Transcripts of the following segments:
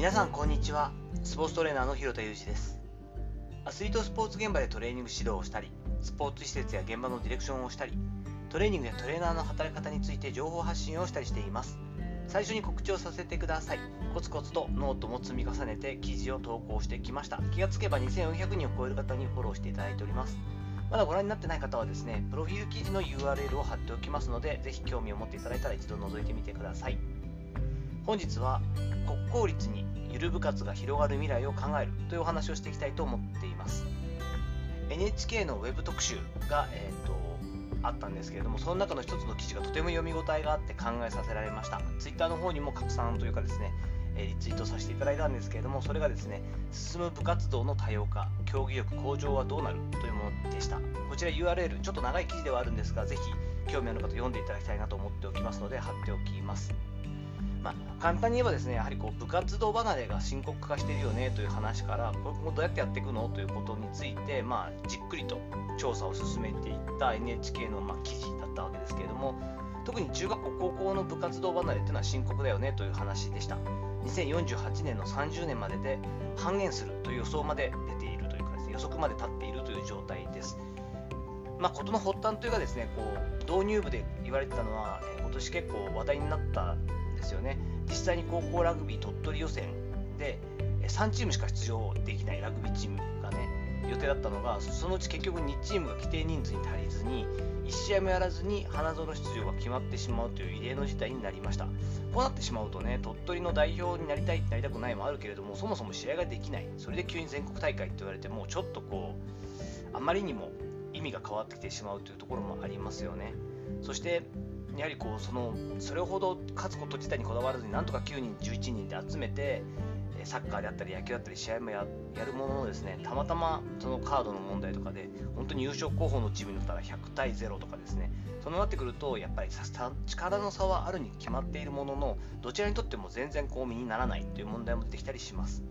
皆さんこんにちは。スポーツトレーナーの広田裕二です。アスリートスポーツ現場でトレーニング指導をしたりスポーツ施設や現場のディレクションをしたりトレーニングやトレーナーの働き方について情報発信をしたりしています。最初に告知をさせてください。コツコツとノートも積み重ねて記事を投稿してきました。気がつけば2400人を超える方にフォローしていただいております。まだご覧になってない方はですねプロフィール記事の URL を貼っておきますのでぜひ興味を持っていただいたら一度覗いてみてください。本日は国公立にゆる部活が広がる未来を考えるというお話をしていきたいと思っています。NHK のウェブ特集が、えーと、あったんですけれどもその中の一つの記事がとても読み応えがあって考えさせられました。Twitter の方にも拡散というかですねリツイートさせていただいたんですけれどもそれがですね進む部活動の多様化競技力向上はどうなるというものでした。こちら URL ちょっと長い記事ではあるんですがぜひ興味ある方読んでいただきたいなと思っておきますので貼っておきます。まあ、簡単に言えばですねやはりこう部活動離れが深刻化しているよねという話からこれどうやってやっていくのということについて、まあ、じっくりと調査を進めていった NHK のま記事だったわけですけれども特に中学校高校の部活動離れというのは深刻だよねという話でした。2048年の30年までで半減するという予想まで出ているというかです、ね、予測まで立っているという状態です。まあ、事の発端というかですねこう導入部で言われてたのは、え今年結構話題になったですよね。実際に高校ラグビー鳥取予選で3チームしか出場できないラグビーチームがね予定だったのがそのうち結局2チームが規定人数に足りずに1試合もやらずに花園出場が決まってしまうという異例の事態になりました。こうなってしまうとね鳥取の代表になりたいなりたくないもあるけれどもそもそも試合ができない。それで急に全国大会って言われてもちょっとこうあまりにも意味が変わってきてしまうというところもありますよね。そしてやはりこうそのそれほど勝つこと自体にこだわらずになんとか9人11人で集めてサッカーであったり野球だったり試合もやるもののですねたまたまそのカードの問題とかで本当に優勝候補のチームになったら100対0とかですねそうなってくるとやっぱり力の差はあるに決まっているもののどちらにとっても全然こう身にならないという問題も出てきたりします。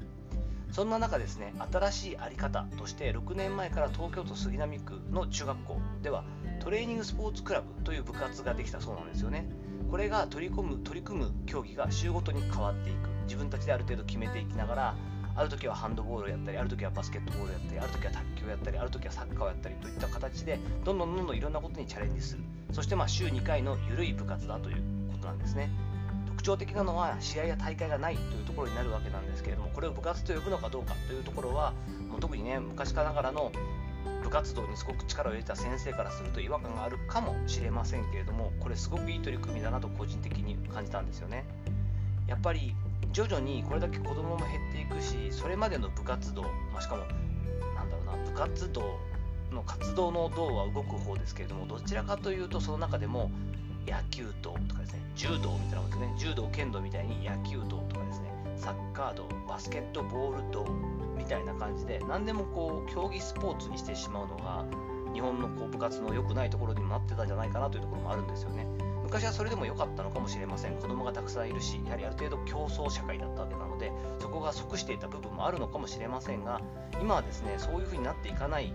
そんな中ですね新しい在り方として6年前から東京都杉並区の中学校ではトレーニングスポーツクラブという部活ができたそうなんですよね。これが取り込む取り組む競技が週ごとに変わっていく。自分たちである程度決めていきながらある時はハンドボールをやったりある時はバスケットボールをやったりある時は卓球をやったりある時はサッカーをやったりといった形でどんどんどんどんいろんなことにチャレンジする。そしてまあ週2回の緩い部活だということなんですね。特徴的なのは試合や大会がないというところになるわけなんですけれどもこれを部活と呼ぶのかどうかというところはもう特にね昔からながらの部活動にすごく力を入れた先生からすると違和感があるかもしれませんけれどもこれすごくいい取り組みだなと個人的に感じたんですよね。やっぱり徐々にこれだけ子供も減っていくしそれまでの部活動、まあ、しかもなんだろうな部活動の活動の動は動く方ですけれどもどちらかというとその中でも野球道とかですね柔道みたいなもんですね。柔道剣道みたいに野球道とかですねサッカー道バスケットボール道みたいな感じで何でもこう競技スポーツにしてしまうのが日本のこう部活の良くないところにもなってたんじゃないかなというところもあるんですよね。昔はそれでも良かったのかもしれません。子供がたくさんいるしやはりある程度競争社会だったわけなのでそこが即していた部分もあるのかもしれませんが今はですねそういう風になっていかない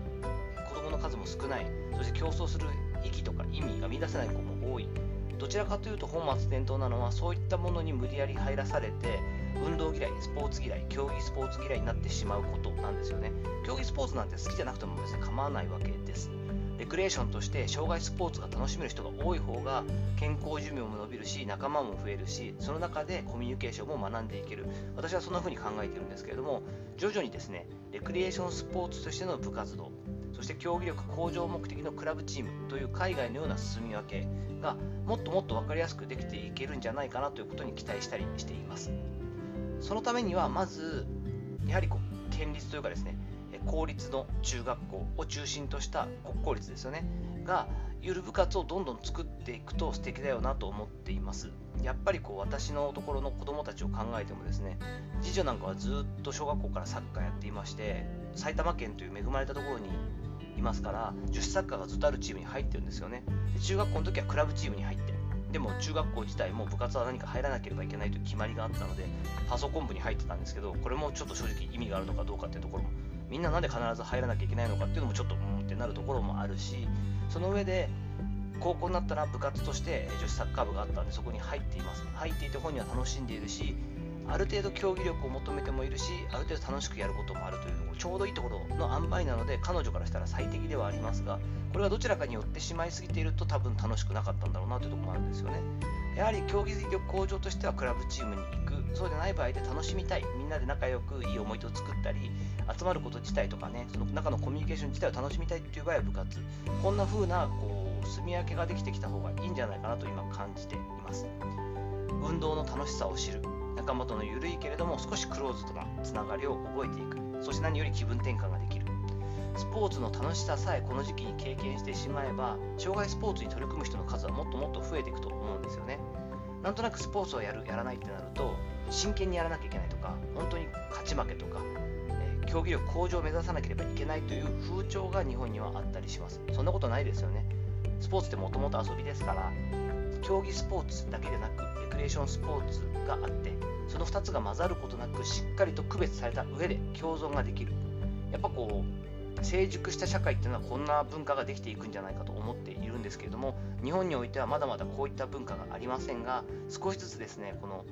子供の数も少ないそして競争する意義とか意味が見出せない子も多い。どちらかというと本末転倒なのはそういったものに無理やり入らされて運動嫌い、スポーツ嫌い、競技スポーツ嫌いになってしまうことなんですよね。競技スポーツなんて好きじゃなくても別に構わないわけです。レクリエーションとして障害スポーツが楽しめる人が多い方が健康寿命も伸びるし仲間も増えるしその中でコミュニケーションも学んでいける私はそんな風に考えているんですけれども徐々にですねレクリエーションスポーツとしての部活動そして競技力向上目的のクラブチームという海外のような進み分けがもっともっと分かりやすくできていけるんじゃないかなということに期待したりしています。そのためにはまずやはりこう県立というかですね公立の中学校を中心とした国公立ですよねがゆる部活をどんどん作っていくと素敵だよなと思っています。やっぱりこう私のところの子供たちを考えてもですね次女なんかはずっと小学校からサッカーやっていまして埼玉県という恵まれたところにいますから女子サッカーがずっとあるチームに入ってるんですよね。で中学校の時はクラブチームに入ってでも中学校自体も部活は何か入らなければいけないという決まりがあったのでパソコン部に入ってたんですけどこれもちょっと正直意味があるのかどうかっていうところもみんななんで必ず入らなきゃいけないのかっていうのもちょっとうんってなるところもあるしその上で高校になったら部活として女子サッカー部があったんでそこに入っています。入っていて本人は楽しんでいるしある程度競技力を求めてもいるしある程度楽しくやることもあるというちょうどいいところの塩梅なので彼女からしたら最適ではありますがこれがどちらかによってしまいすぎていると多分楽しくなかったんだろうなというところもあるんですよね。やはり競技力向上としてはクラブチームに行く。そうでない場合で楽しみたい。みんなで仲良くいい思い出を作ったり集まること自体とかねその中のコミュニケーション自体を楽しみたいっていう場合は部活。こんな風なこう住み分けができてきた方がいいんじゃないかなと今感じています。運動の楽しさを知る。仲間との緩いけれども少しクローズドなつながりを覚えていく。そして何より気分転換ができる。スポーツの楽しささえこの時期に経験してしまえば障害スポーツに取り組む人の数はもっともっと増えていくと思うんですよね。なんとなくスポーツをやるやらないってなると真剣にやらなきゃいけないとか本当に勝ち負けとか、えー、競技力向上を目指さなければいけないという風潮が日本にはあったりします。そんなことないですよね。スポーツってもともと遊びですから競技スポーツだけでなくレクリエーションスポーツがあってその2つが混ざることなくしっかりと区別された上で共存ができる。やっぱこう成熟した社会っていうのはこんな文化ができていくんじゃないかと思っているんですけれども日本においてはまだまだこういった文化がありませんが少しずつですねこの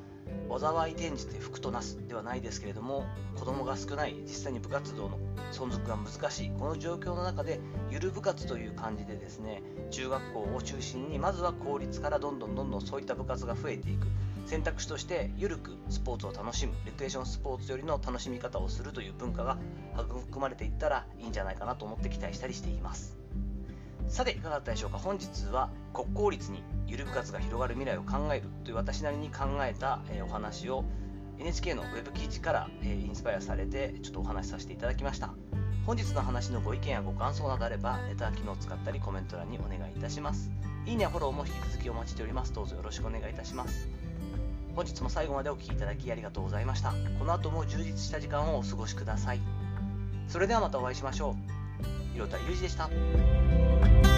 災い転じて福となすではないですけれども子供が少ない実際に部活動の存続が難しいこの状況の中でゆる部活という感じでですね中学校を中心にまずは公立からどんどんどんどんそういった部活が増えていく。選択肢としてゆるくスポーツを楽しむレクエーションスポーツよりの楽しみ方をするという文化が育まれていったらいいんじゃないかなと思って期待したりしています。さていかがだったでしょうか。本日は国公立にゆる部活が広がる未来を考えるという私なりに考えた、えお話を NHK のウェブ記事から、えインスパイアされてちょっとお話しさせていただきました。本日の話のご意見やご感想などあればレター機能を使ったりコメント欄にお願いいたします。いいねやフォローも引き続きお待ちしております。どうぞよろしくお願いいたします。本日も最後までお聴きいただきありがとうございました。この後も充実した時間をお過ごしください。それではまたお会いしましょう。広田裕二でした。Bye.